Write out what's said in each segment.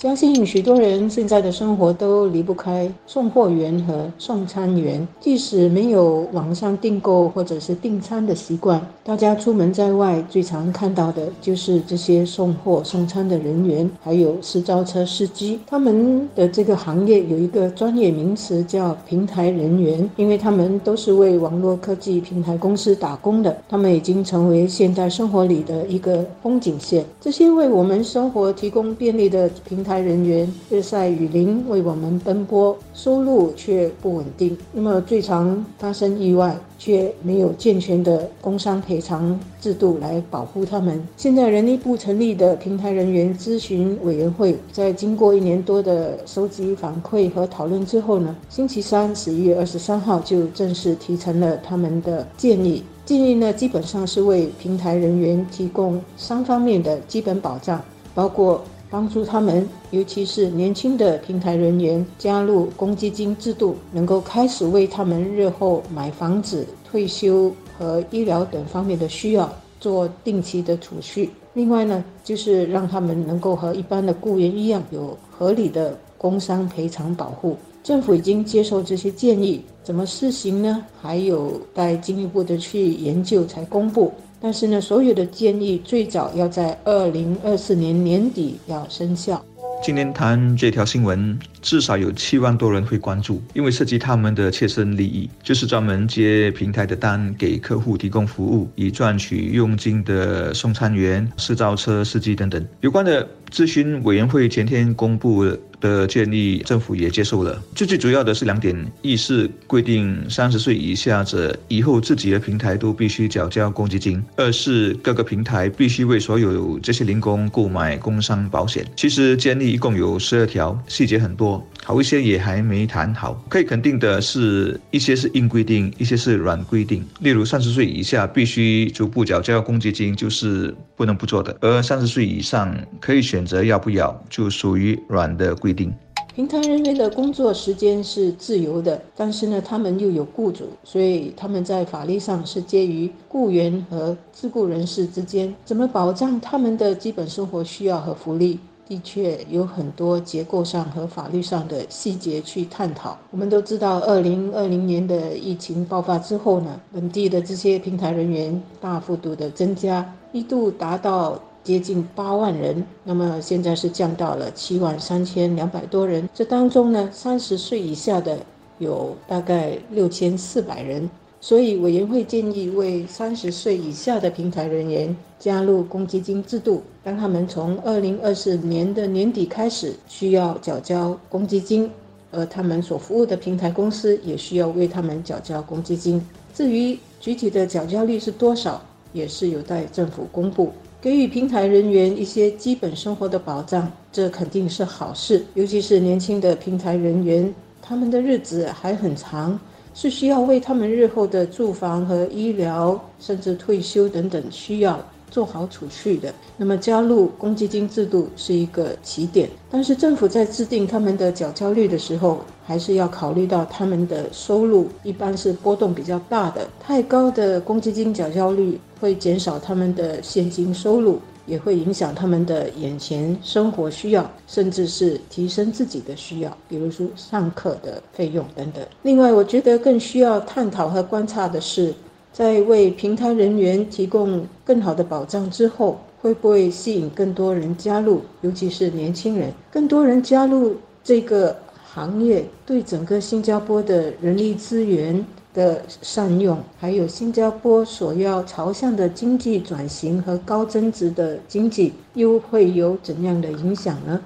相信许多人现在的生活都离不开送货员和送餐员，即使没有网上订购或者是订餐的习惯，大家出门在外最常看到的就是这些送货送餐的人员，还有私招车司机。他们的这个行业有一个专业名词叫平台人员，因为他们都是为网络科技平台公司打工的，他们已经成为现代生活里的一个风景线。这些为我们生活提供便利的平台。台人员日晒雨淋为我们奔波，收入却不稳定。那么最常发生意外，却没有健全的工伤赔偿制度来保护他们。现在人力部成立的平台人员咨询委员会，在经过一年多的收集反馈和讨论之后呢，星期三十一月二十三号就正式提成了他们的建议。建议呢，基本上是为平台人员提供三方面的基本保障，包括。帮助他们，尤其是年轻的平台人员加入公积金制度，能够开始为他们日后买房子、退休和医疗等方面的需要做定期的储蓄。另外呢，就是让他们能够和一般的雇员一样，有合理的工伤赔偿保护。政府已经接受这些建议，怎么施行呢？还有待进一步的去研究才公布。但是呢，所有的建议最早要在二零二四年年底要生效。今天谈这条新闻，至少有七万多人会关注，因为涉及他们的切身利益，就是专门接平台的单，给客户提供服务，以赚取佣金的送餐员、私造车司机等等。有关的咨询委员会前天公布。的建议，政府也接受了。最最主要的是两点：一是规定三十岁以下者以后自己的平台都必须缴交公积金；二是各个平台必须为所有这些零工购买工伤保险。其实建议一共有十二条，细节很多，好一些也还没谈好。可以肯定的是，一些是硬规定，一些是软规定。例如，三十岁以下必须逐步缴交公积金，就是不能不做的；而三十岁以上可以选择要不要，就属于软的规。定，平台人员的工作时间是自由的，但是呢，他们又有雇主，所以他们在法律上是介于雇员和自雇人士之间。怎么保障他们的基本生活需要和福利？的确有很多结构上和法律上的细节去探讨。我们都知道，二零二零年的疫情爆发之后呢，本地的这些平台人员大幅度的增加，一度达到。接近八万人，那么现在是降到了七万三千两百多人。这当中呢，三十岁以下的有大概六千四百人。所以委员会建议为三十岁以下的平台人员加入公积金制度，让他们从二零二四年的年底开始需要缴交公积金，而他们所服务的平台公司也需要为他们缴交公积金。至于具体的缴交率是多少，也是有待政府公布。给予平台人员一些基本生活的保障，这肯定是好事。尤其是年轻的平台人员，他们的日子还很长，是需要为他们日后的住房和医疗，甚至退休等等需要。做好储蓄的，那么加入公积金制度是一个起点。但是政府在制定他们的缴交率的时候，还是要考虑到他们的收入一般是波动比较大的。太高的公积金缴交率会减少他们的现金收入，也会影响他们的眼前生活需要，甚至是提升自己的需要，比如说上课的费用等等。另外，我觉得更需要探讨和观察的是。在为平台人员提供更好的保障之后，会不会吸引更多人加入？尤其是年轻人，更多人加入这个行业，对整个新加坡的人力资源的善用，还有新加坡所要朝向的经济转型和高增值的经济，又会有怎样的影响呢？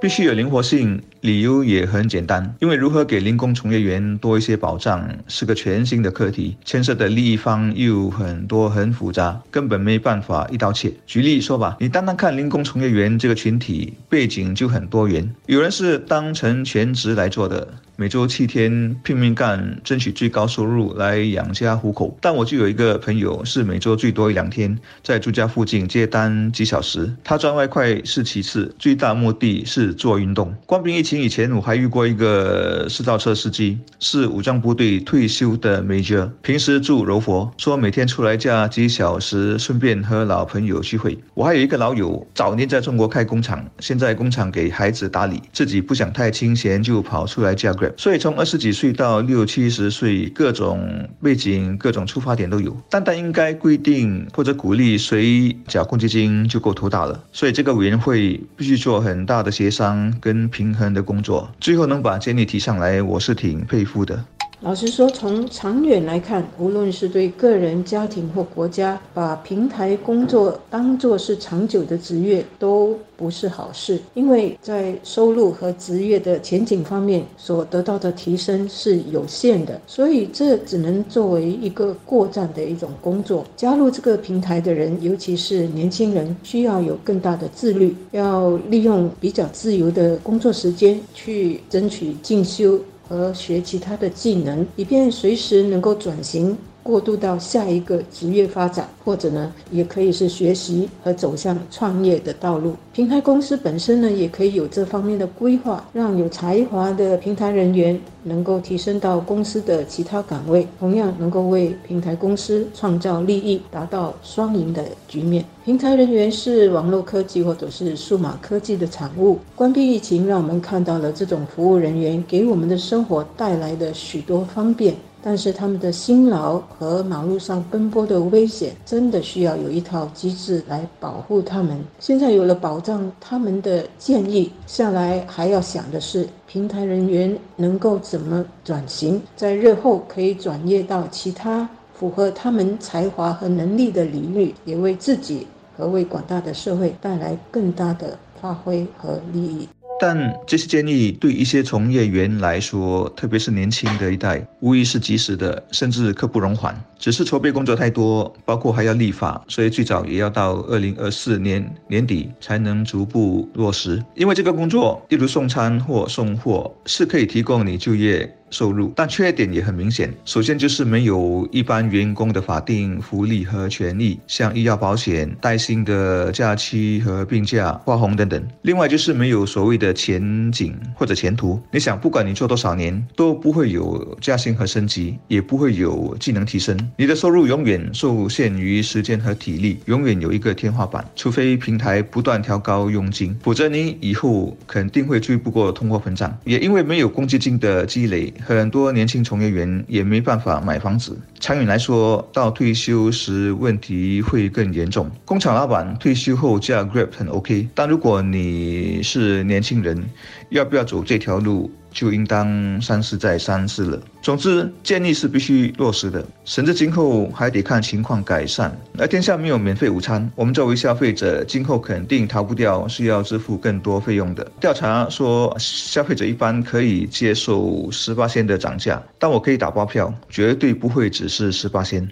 必须有灵活性，理由也很简单，因为如何给零工从业员多一些保障，是个全新的课题，牵涉的利益方又很多，很复杂，根本没办法一刀切。举例说吧，你单单看零工从业员这个群体，背景就很多元，有人是当成全职来做的。每周七天拼命干，争取最高收入来养家糊口。但我就有一个朋友是每周最多一两天在住家附近接单几小时，他赚外快是其次，最大目的是做运动。官兵疫情以前，我还遇过一个私造车司机，是武装部队退休的 major，平时住柔佛，说每天出来驾几小时，顺便和老朋友聚会。我还有一个老友，早年在中国开工厂，现在工厂给孩子打理，自己不想太清闲，就跑出来驾。所以从二十几岁到六七十岁，各种背景、各种出发点都有。单单应该规定或者鼓励谁缴公积金就够头大了。所以这个委员会必须做很大的协商跟平衡的工作，最后能把建议提上来，我是挺佩服的。老实说，从长远来看，无论是对个人、家庭或国家，把平台工作当作是长久的职业，都不是好事。因为在收入和职业的前景方面，所得到的提升是有限的，所以这只能作为一个过站的一种工作。加入这个平台的人，尤其是年轻人，需要有更大的自律，要利用比较自由的工作时间去争取进修。和学其他的技能，以便随时能够转型。过渡到下一个职业发展，或者呢，也可以是学习和走向创业的道路。平台公司本身呢，也可以有这方面的规划，让有才华的平台人员能够提升到公司的其他岗位，同样能够为平台公司创造利益，达到双赢的局面。平台人员是网络科技或者是数码科技的产物。关闭疫情，让我们看到了这种服务人员给我们的生活带来的许多方便。但是他们的辛劳和马路上奔波的危险，真的需要有一套机制来保护他们。现在有了保障他们的建议下来，还要想的是平台人员能够怎么转型，在日后可以转业到其他符合他们才华和能力的领域，也为自己和为广大的社会带来更大的发挥和利益。但这些建议对一些从业员来说，特别是年轻的一代，无疑是及时的，甚至刻不容缓。只是筹备工作太多，包括还要立法，所以最早也要到二零二四年年底才能逐步落实。因为这个工作，例如送餐或送货，是可以提供你就业。收入，但缺点也很明显。首先就是没有一般员工的法定福利和权益，像医药保险、带薪的假期和病假、花红等等。另外就是没有所谓的前景或者前途。你想，不管你做多少年，都不会有加薪和升级，也不会有技能提升。你的收入永远受限于时间和体力，永远有一个天花板。除非平台不断调高佣金，否则你以后肯定会追不过通货膨胀。也因为没有公积金的积累。很多年轻从业员也没办法买房子，长远来说，到退休时问题会更严重。工厂老板退休后加 Grab 很 OK，但如果你是年轻人，要不要走这条路？就应当三思再三思了。总之，建议是必须落实的，甚至今后还得看情况改善。而天下没有免费午餐，我们作为消费者，今后肯定逃不掉是要支付更多费用的。调查说，消费者一般可以接受十八仙的涨价，但我可以打包票，绝对不会只是十八仙。